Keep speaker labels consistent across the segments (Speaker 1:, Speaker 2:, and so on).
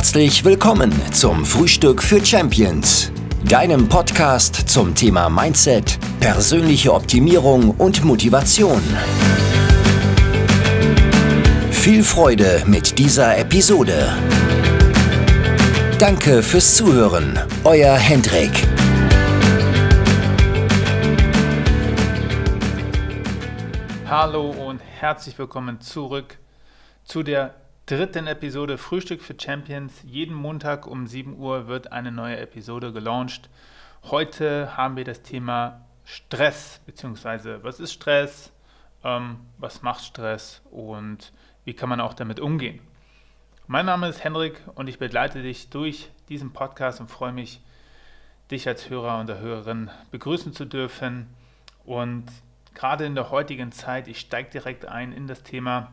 Speaker 1: Herzlich willkommen zum Frühstück für Champions, deinem Podcast zum Thema Mindset, persönliche Optimierung und Motivation. Viel Freude mit dieser Episode. Danke fürs Zuhören, euer Hendrik.
Speaker 2: Hallo und herzlich willkommen zurück zu der dritten Episode Frühstück für Champions. Jeden Montag um 7 Uhr wird eine neue Episode gelauncht. Heute haben wir das Thema Stress, beziehungsweise was ist Stress, ähm, was macht Stress und wie kann man auch damit umgehen. Mein Name ist Hendrik und ich begleite dich durch diesen Podcast und freue mich, dich als Hörer und Hörerin begrüßen zu dürfen. Und gerade in der heutigen Zeit, ich steige direkt ein in das Thema,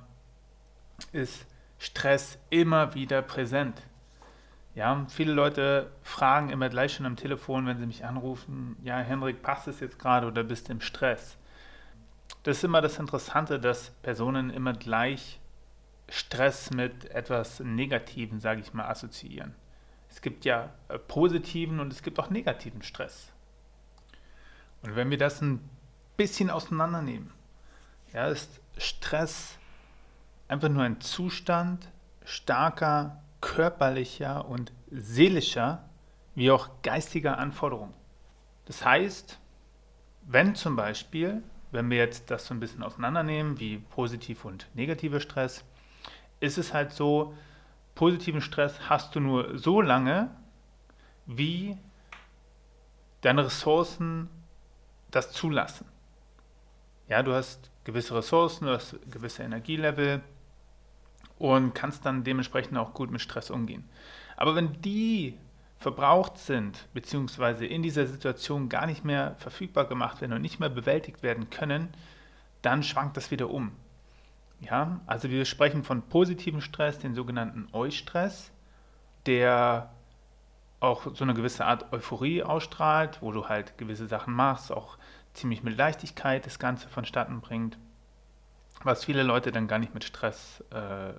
Speaker 2: ist Stress immer wieder präsent. Ja, viele Leute fragen immer gleich schon am Telefon, wenn sie mich anrufen, ja, Henrik, passt es jetzt gerade oder bist du im Stress? Das ist immer das Interessante, dass Personen immer gleich Stress mit etwas Negativen, sage ich mal, assoziieren. Es gibt ja äh, positiven und es gibt auch negativen Stress. Und wenn wir das ein bisschen auseinandernehmen, ja, ist Stress einfach nur ein Zustand starker körperlicher und seelischer wie auch geistiger Anforderungen. Das heißt, wenn zum Beispiel, wenn wir jetzt das so ein bisschen auseinandernehmen, wie positiv und negativer Stress, ist es halt so, positiven Stress hast du nur so lange, wie deine Ressourcen das zulassen. Ja, du hast gewisse Ressourcen, du hast gewisse Energielevel und kannst dann dementsprechend auch gut mit Stress umgehen. Aber wenn die verbraucht sind, beziehungsweise in dieser Situation gar nicht mehr verfügbar gemacht werden und nicht mehr bewältigt werden können, dann schwankt das wieder um. Ja, also wir sprechen von positivem Stress, den sogenannten Eustress, der auch so eine gewisse Art Euphorie ausstrahlt, wo du halt gewisse Sachen machst, auch ziemlich mit Leichtigkeit das Ganze vonstatten bringt, was viele Leute dann gar nicht mit Stress, äh,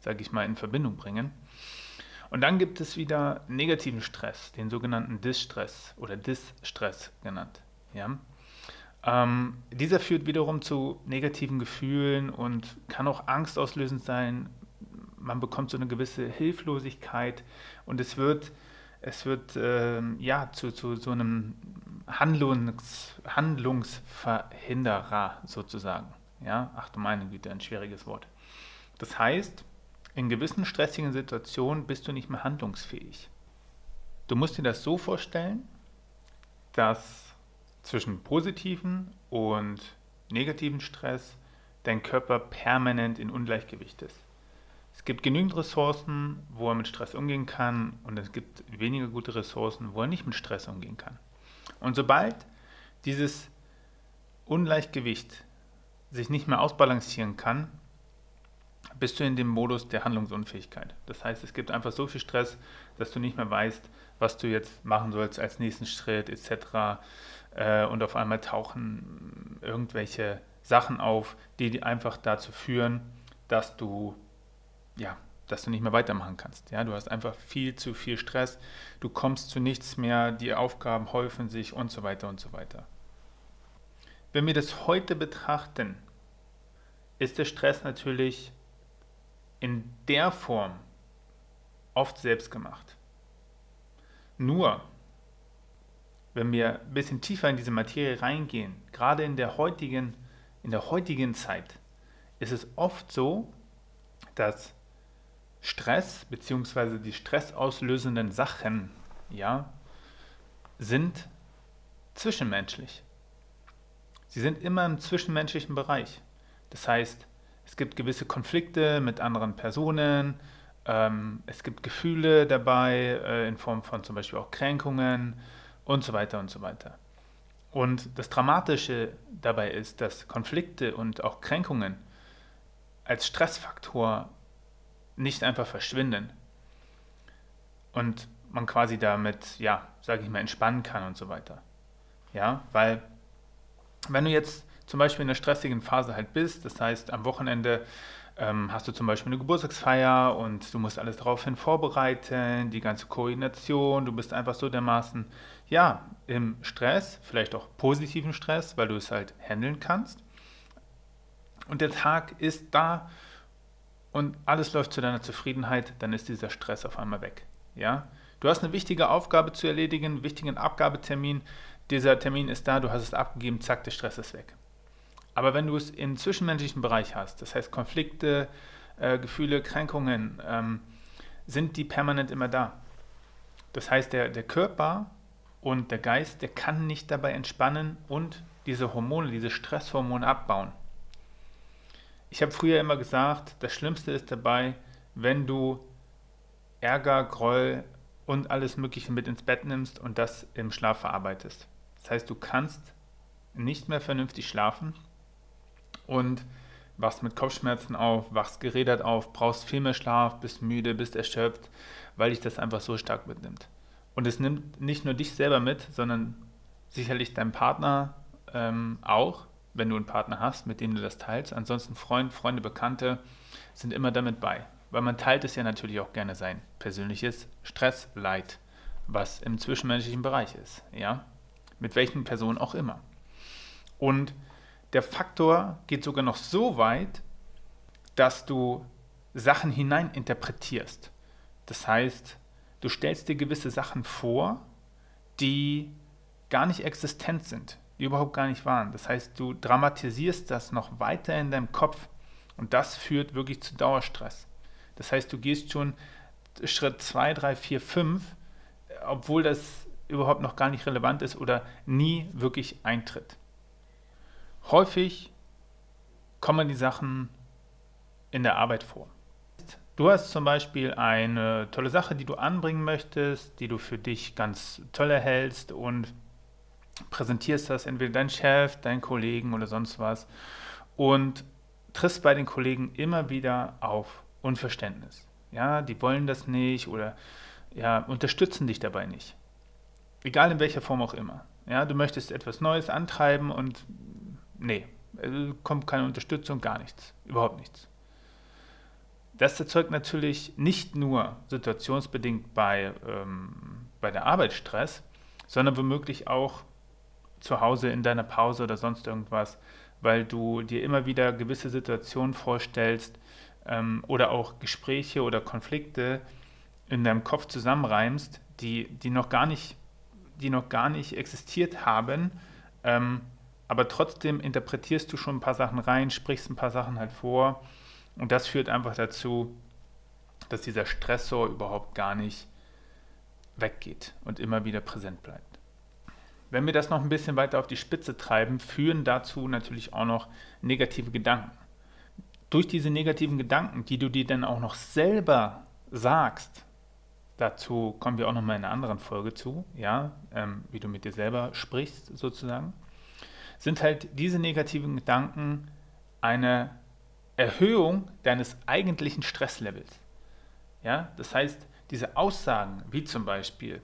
Speaker 2: sage ich mal, in Verbindung bringen. Und dann gibt es wieder negativen Stress, den sogenannten Distress oder Distress genannt. Ja? Ähm, dieser führt wiederum zu negativen Gefühlen und kann auch angstauslösend sein. Man bekommt so eine gewisse Hilflosigkeit und es wird, es wird äh, ja, zu, zu so einem Handlungs, Handlungsverhinderer sozusagen. Ja, ach du meine Güte, ein schwieriges Wort. Das heißt, in gewissen stressigen Situationen bist du nicht mehr handlungsfähig. Du musst dir das so vorstellen, dass zwischen positiven und negativen Stress dein Körper permanent in Ungleichgewicht ist. Es gibt genügend Ressourcen, wo er mit Stress umgehen kann und es gibt weniger gute Ressourcen, wo er nicht mit Stress umgehen kann. Und sobald dieses Ungleichgewicht sich nicht mehr ausbalancieren kann, bist du in dem Modus der Handlungsunfähigkeit. Das heißt, es gibt einfach so viel Stress, dass du nicht mehr weißt, was du jetzt machen sollst als nächsten Schritt etc äh, und auf einmal tauchen irgendwelche Sachen auf, die einfach dazu führen, dass du ja, dass du nicht mehr weitermachen kannst. Ja, du hast einfach viel zu viel Stress, du kommst zu nichts mehr, die Aufgaben häufen sich und so weiter und so weiter. Wenn wir das heute betrachten, ist der Stress natürlich in der Form oft selbst gemacht. Nur wenn wir ein bisschen tiefer in diese Materie reingehen, gerade in der heutigen, in der heutigen Zeit, ist es oft so, dass Stress bzw. die stressauslösenden Sachen ja, sind zwischenmenschlich. Sie sind immer im zwischenmenschlichen Bereich. Das heißt, es gibt gewisse Konflikte mit anderen Personen, ähm, es gibt Gefühle dabei äh, in Form von zum Beispiel auch Kränkungen, und so weiter und so weiter. Und das Dramatische dabei ist, dass Konflikte und auch Kränkungen als Stressfaktor nicht einfach verschwinden und man quasi damit, ja, sage ich mal, entspannen kann und so weiter. Ja, weil wenn du jetzt zum Beispiel in einer stressigen Phase halt bist, das heißt am Wochenende ähm, hast du zum Beispiel eine Geburtstagsfeier und du musst alles daraufhin vorbereiten, die ganze Koordination, du bist einfach so dermaßen, ja, im Stress, vielleicht auch positiven Stress, weil du es halt handeln kannst. Und der Tag ist da und alles läuft zu deiner Zufriedenheit, dann ist dieser Stress auf einmal weg. Ja? Du hast eine wichtige Aufgabe zu erledigen, einen wichtigen Abgabetermin. Dieser Termin ist da, du hast es abgegeben, zack, der Stress ist weg. Aber wenn du es im zwischenmenschlichen Bereich hast, das heißt Konflikte, äh, Gefühle, Kränkungen, ähm, sind die permanent immer da. Das heißt, der, der Körper und der Geist, der kann nicht dabei entspannen und diese Hormone, diese Stresshormone abbauen. Ich habe früher immer gesagt, das Schlimmste ist dabei, wenn du Ärger, Groll und alles Mögliche mit ins Bett nimmst und das im Schlaf verarbeitest. Das heißt, du kannst nicht mehr vernünftig schlafen und wachst mit Kopfschmerzen auf, wachst gerädert auf, brauchst viel mehr Schlaf, bist müde, bist erschöpft, weil dich das einfach so stark mitnimmt. Und es nimmt nicht nur dich selber mit, sondern sicherlich deinen Partner ähm, auch wenn du einen Partner hast, mit dem du das teilst. Ansonsten Freund, Freunde, Bekannte sind immer damit bei. Weil man teilt es ja natürlich auch gerne sein persönliches Stressleid, was im zwischenmenschlichen Bereich ist. Ja? Mit welchen Personen auch immer. Und der Faktor geht sogar noch so weit, dass du Sachen hineininterpretierst. Das heißt, du stellst dir gewisse Sachen vor, die gar nicht existent sind, die überhaupt gar nicht waren. Das heißt, du dramatisierst das noch weiter in deinem Kopf und das führt wirklich zu Dauerstress. Das heißt, du gehst schon Schritt 2, 3, 4, 5, obwohl das überhaupt noch gar nicht relevant ist oder nie wirklich eintritt. Häufig kommen die Sachen in der Arbeit vor. Du hast zum Beispiel eine tolle Sache, die du anbringen möchtest, die du für dich ganz toll erhältst und präsentierst das entweder dein Chef, deinen Kollegen oder sonst was und triffst bei den Kollegen immer wieder auf Unverständnis. Ja, die wollen das nicht oder ja, unterstützen dich dabei nicht. Egal in welcher Form auch immer. Ja, du möchtest etwas Neues antreiben und nee, kommt keine Unterstützung, gar nichts, überhaupt nichts. Das erzeugt natürlich nicht nur situationsbedingt bei, ähm, bei der Arbeit Stress, sondern womöglich auch zu Hause in deiner Pause oder sonst irgendwas, weil du dir immer wieder gewisse Situationen vorstellst ähm, oder auch Gespräche oder Konflikte in deinem Kopf zusammenreimst, die, die, noch, gar nicht, die noch gar nicht existiert haben, ähm, aber trotzdem interpretierst du schon ein paar Sachen rein, sprichst ein paar Sachen halt vor und das führt einfach dazu, dass dieser Stressor überhaupt gar nicht weggeht und immer wieder präsent bleibt. Wenn wir das noch ein bisschen weiter auf die Spitze treiben, führen dazu natürlich auch noch negative Gedanken. Durch diese negativen Gedanken, die du dir dann auch noch selber sagst, dazu kommen wir auch noch mal in einer anderen Folge zu, ja, ähm, wie du mit dir selber sprichst sozusagen, sind halt diese negativen Gedanken eine Erhöhung deines eigentlichen Stresslevels. Ja, das heißt, diese Aussagen, wie zum Beispiel,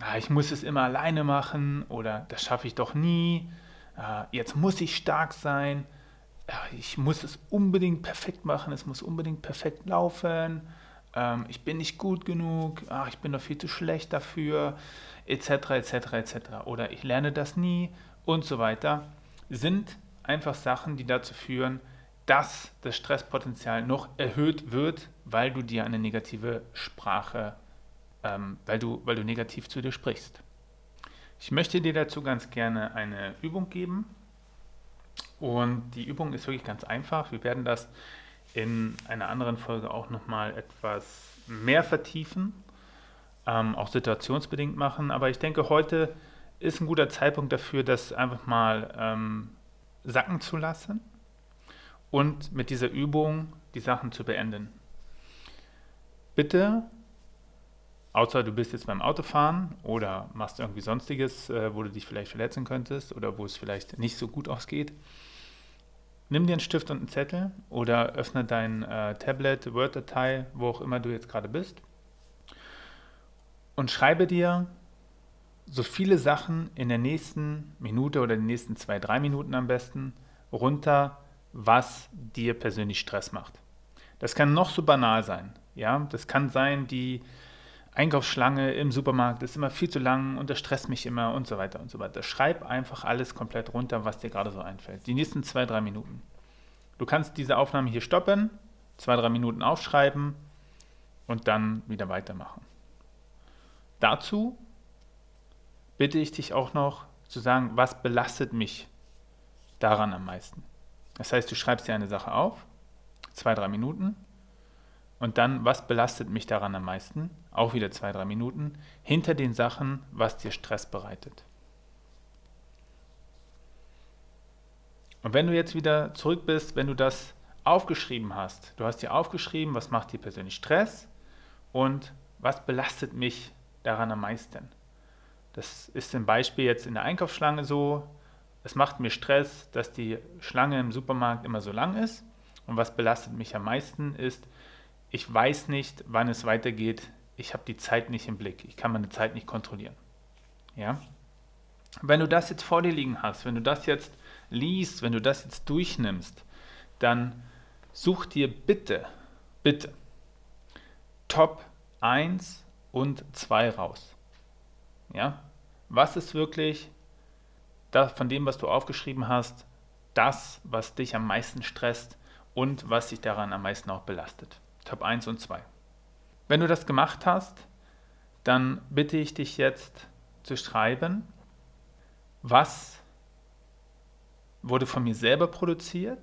Speaker 2: ah, ich muss es immer alleine machen oder das schaffe ich doch nie, ah, jetzt muss ich stark sein, ja, ich muss es unbedingt perfekt machen, es muss unbedingt perfekt laufen, ähm, ich bin nicht gut genug, ach, ich bin doch viel zu schlecht dafür, etc., etc., etc. Oder ich lerne das nie und so weiter, sind einfach Sachen, die dazu führen, dass das Stresspotenzial noch erhöht wird, weil du dir eine negative Sprache ähm, weil, du, weil du negativ zu dir sprichst. Ich möchte dir dazu ganz gerne eine Übung geben. Und die Übung ist wirklich ganz einfach. Wir werden das in einer anderen Folge auch nochmal etwas mehr vertiefen, ähm, auch situationsbedingt machen. Aber ich denke, heute ist ein guter Zeitpunkt dafür, das einfach mal ähm, sacken zu lassen und mit dieser Übung die Sachen zu beenden. Bitte Außer du bist jetzt beim Autofahren oder machst irgendwie sonstiges, äh, wo du dich vielleicht verletzen könntest oder wo es vielleicht nicht so gut ausgeht. Nimm dir einen Stift und einen Zettel oder öffne dein äh, Tablet, Word-Datei, wo auch immer du jetzt gerade bist und schreibe dir so viele Sachen in der nächsten Minute oder den nächsten zwei, drei Minuten am besten runter, was dir persönlich Stress macht. Das kann noch so banal sein. Ja, das kann sein, die Einkaufsschlange im Supermarkt ist immer viel zu lang und das stresst mich immer und so weiter und so weiter. Schreib einfach alles komplett runter, was dir gerade so einfällt. Die nächsten zwei, drei Minuten. Du kannst diese Aufnahme hier stoppen, zwei, drei Minuten aufschreiben und dann wieder weitermachen. Dazu bitte ich dich auch noch zu sagen, was belastet mich daran am meisten. Das heißt, du schreibst dir eine Sache auf, zwei, drei Minuten, und dann, was belastet mich daran am meisten? Auch wieder zwei, drei Minuten. Hinter den Sachen, was dir Stress bereitet. Und wenn du jetzt wieder zurück bist, wenn du das aufgeschrieben hast, du hast dir aufgeschrieben, was macht dir persönlich Stress und was belastet mich daran am meisten. Das ist im Beispiel jetzt in der Einkaufsschlange so, es macht mir Stress, dass die Schlange im Supermarkt immer so lang ist. Und was belastet mich am meisten ist, ich weiß nicht, wann es weitergeht. Ich habe die Zeit nicht im Blick. Ich kann meine Zeit nicht kontrollieren. Ja? Wenn du das jetzt vor dir liegen hast, wenn du das jetzt liest, wenn du das jetzt durchnimmst, dann such dir bitte, bitte Top 1 und 2 raus. Ja? Was ist wirklich das, von dem, was du aufgeschrieben hast, das, was dich am meisten stresst und was dich daran am meisten auch belastet? Top 1 und 2. Wenn du das gemacht hast, dann bitte ich dich jetzt zu schreiben, was wurde von mir selber produziert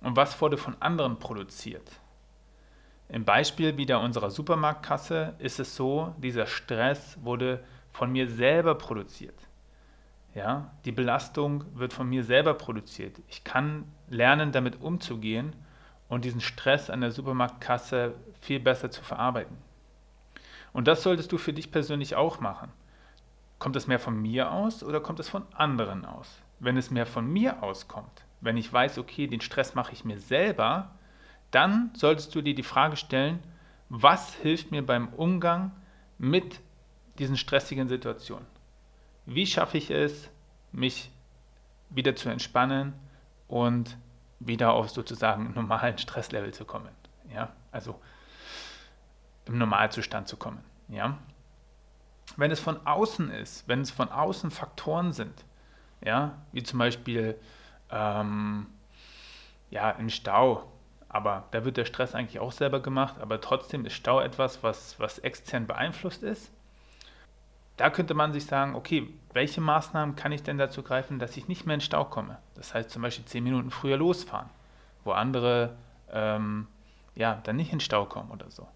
Speaker 2: und was wurde von anderen produziert. Im Beispiel wieder unserer Supermarktkasse ist es so, dieser Stress wurde von mir selber produziert. Ja, die Belastung wird von mir selber produziert. Ich kann lernen, damit umzugehen und diesen Stress an der Supermarktkasse viel besser zu verarbeiten. Und das solltest du für dich persönlich auch machen. Kommt es mehr von mir aus oder kommt es von anderen aus? Wenn es mehr von mir auskommt, wenn ich weiß, okay, den Stress mache ich mir selber, dann solltest du dir die Frage stellen, was hilft mir beim Umgang mit diesen stressigen Situationen? Wie schaffe ich es, mich wieder zu entspannen und wieder auf sozusagen normalen Stresslevel zu kommen. Ja, also im Normalzustand zu kommen. Ja, wenn es von außen ist, wenn es von außen Faktoren sind, ja, wie zum Beispiel ähm, ja, im Stau, aber da wird der Stress eigentlich auch selber gemacht, aber trotzdem ist Stau etwas, was, was extern beeinflusst ist da könnte man sich sagen, okay, welche Maßnahmen kann ich denn dazu greifen, dass ich nicht mehr in Stau komme? Das heißt zum Beispiel zehn Minuten früher losfahren, wo andere ähm, ja, dann nicht in Stau kommen oder so.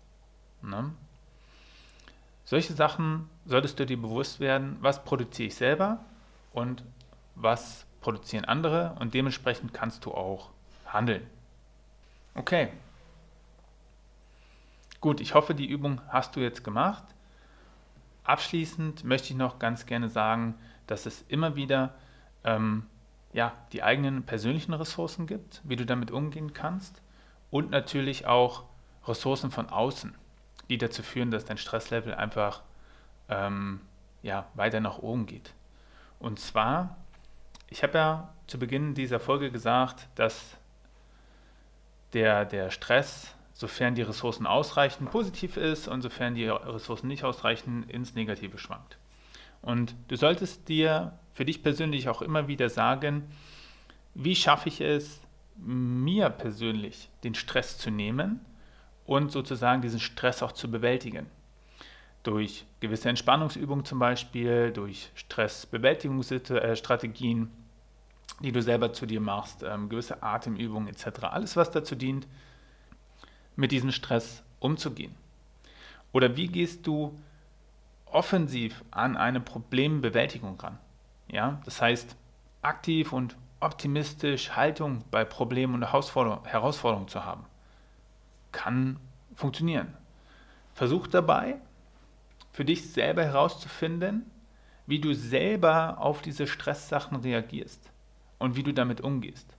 Speaker 2: Ne? Solche Sachen solltest du dir bewusst werden, was produziere ich selber und was produzieren andere und dementsprechend kannst du auch handeln. Okay. Gut, ich hoffe, die Übung hast du jetzt gemacht. Abschließend möchte ich noch ganz gerne sagen, dass es immer wieder ähm, ja, die eigenen persönlichen Ressourcen gibt, wie du damit umgehen kannst und natürlich auch Ressourcen von außen, die dazu führen, dass dein Stresslevel einfach ähm, ja, weiter nach oben geht. Und zwar, ich habe ja zu Beginn dieser Folge gesagt, dass der, der Stress sofern die Ressourcen ausreichen, positiv ist und sofern die Ressourcen nicht ausreichen, ins Negative schwankt. Und du solltest dir für dich persönlich auch immer wieder sagen, wie schaffe ich es, mir persönlich den Stress zu nehmen und sozusagen diesen Stress auch zu bewältigen. Durch gewisse Entspannungsübungen zum Beispiel, durch Stressbewältigungsstrategien, die du selber zu dir machst, ähm, gewisse Atemübungen etc. Alles, was dazu dient, mit diesem Stress umzugehen? Oder wie gehst du offensiv an eine Problembewältigung ran? Ja, das heißt, aktiv und optimistisch Haltung bei Problemen und Herausforderungen zu haben. Kann funktionieren. Versuch dabei, für dich selber herauszufinden, wie du selber auf diese Stresssachen reagierst und wie du damit umgehst.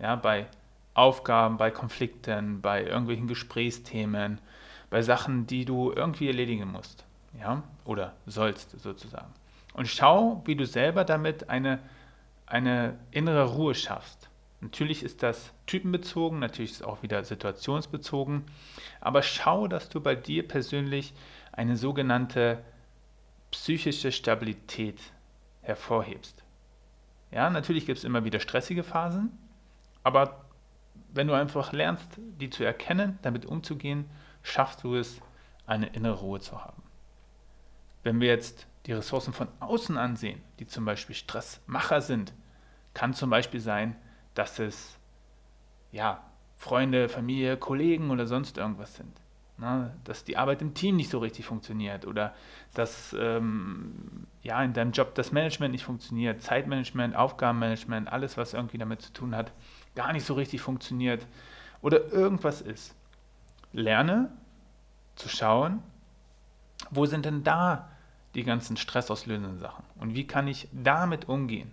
Speaker 2: Ja, bei Aufgaben, bei Konflikten, bei irgendwelchen Gesprächsthemen, bei Sachen, die du irgendwie erledigen musst, ja, oder sollst sozusagen. Und schau, wie du selber damit eine, eine innere Ruhe schaffst. Natürlich ist das typenbezogen, natürlich ist es auch wieder situationsbezogen, aber schau, dass du bei dir persönlich eine sogenannte psychische Stabilität hervorhebst. Ja, natürlich gibt es immer wieder stressige Phasen, aber wenn du einfach lernst, die zu erkennen, damit umzugehen, schaffst du es, eine innere Ruhe zu haben. Wenn wir jetzt die Ressourcen von außen ansehen, die zum Beispiel Stressmacher sind, kann zum Beispiel sein, dass es ja, Freunde, Familie, Kollegen oder sonst irgendwas sind. Na, dass die Arbeit im Team nicht so richtig funktioniert oder dass ähm, ja, in deinem Job das Management nicht funktioniert, Zeitmanagement, Aufgabenmanagement, alles, was irgendwie damit zu tun hat, gar nicht so richtig funktioniert oder irgendwas ist. Lerne zu schauen, wo sind denn da die ganzen stressauslösenden Sachen und wie kann ich damit umgehen.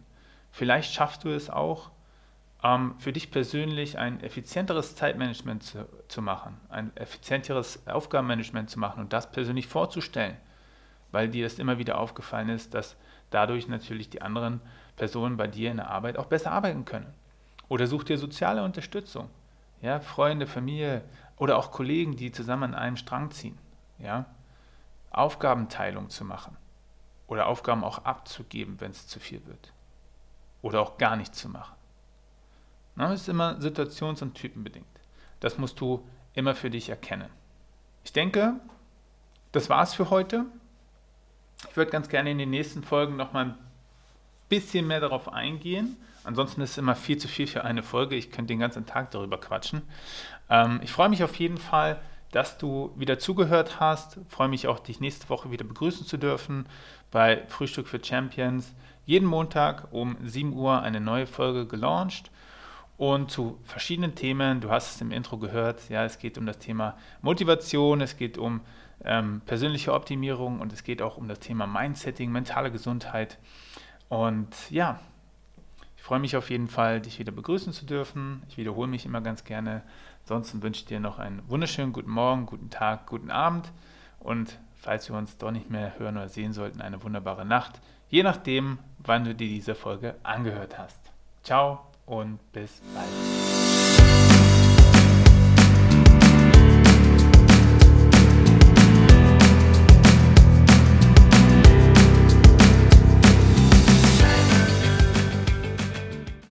Speaker 2: Vielleicht schaffst du es auch, ähm, für dich persönlich ein effizienteres Zeitmanagement zu, zu machen, ein effizienteres Aufgabenmanagement zu machen und das persönlich vorzustellen, weil dir das immer wieder aufgefallen ist, dass dadurch natürlich die anderen Personen bei dir in der Arbeit auch besser arbeiten können. Oder such dir soziale Unterstützung, ja, Freunde, Familie oder auch Kollegen, die zusammen an einem Strang ziehen, ja, Aufgabenteilung zu machen oder Aufgaben auch abzugeben, wenn es zu viel wird oder auch gar nicht zu machen. Das ist immer situations- und typenbedingt. Das musst du immer für dich erkennen. Ich denke, das war's für heute. Ich würde ganz gerne in den nächsten Folgen nochmal ein bisschen mehr darauf eingehen. Ansonsten ist es immer viel zu viel für eine Folge. Ich könnte den ganzen Tag darüber quatschen. Ähm, ich freue mich auf jeden Fall, dass du wieder zugehört hast. Ich freue mich auch, dich nächste Woche wieder begrüßen zu dürfen bei Frühstück für Champions. Jeden Montag um 7 Uhr eine neue Folge gelauncht und zu verschiedenen Themen. Du hast es im Intro gehört, ja, es geht um das Thema Motivation, es geht um ähm, persönliche Optimierung und es geht auch um das Thema Mindsetting, mentale Gesundheit. Und ja, ich freue mich auf jeden Fall, dich wieder begrüßen zu dürfen. Ich wiederhole mich immer ganz gerne. Ansonsten wünsche ich dir noch einen wunderschönen guten Morgen, guten Tag, guten Abend und falls wir uns doch nicht mehr hören oder sehen sollten, eine wunderbare Nacht, je nachdem, wann du dir diese Folge angehört hast. Ciao und bis bald.